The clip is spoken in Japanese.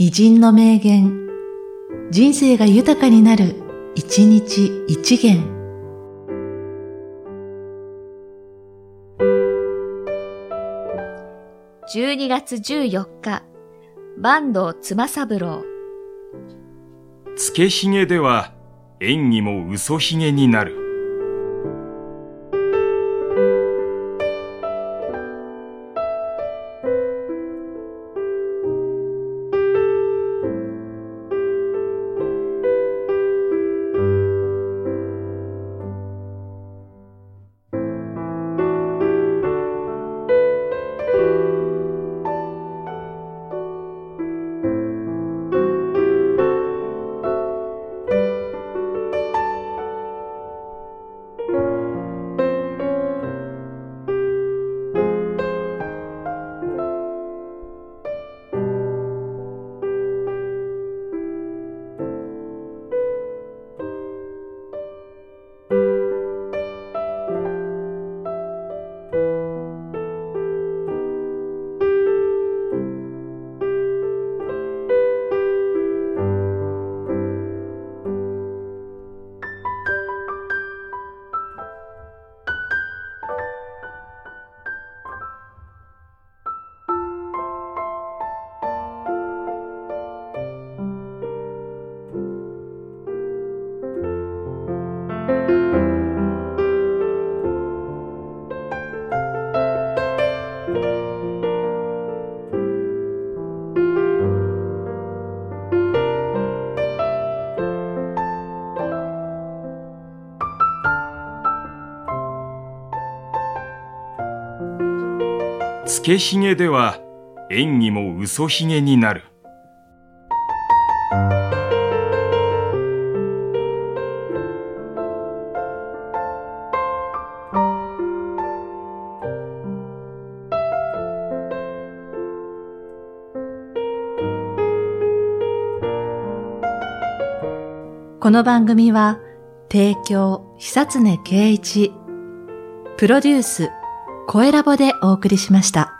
偉人の名言、人生が豊かになる、一日一元。12月14日、坂東妻三郎。つけひげでは演技も嘘ひげになる。つけひげでは演技も嘘ひげになる。この番組は、提供、久常圭一、プロデュース、声ラボでお送りしました。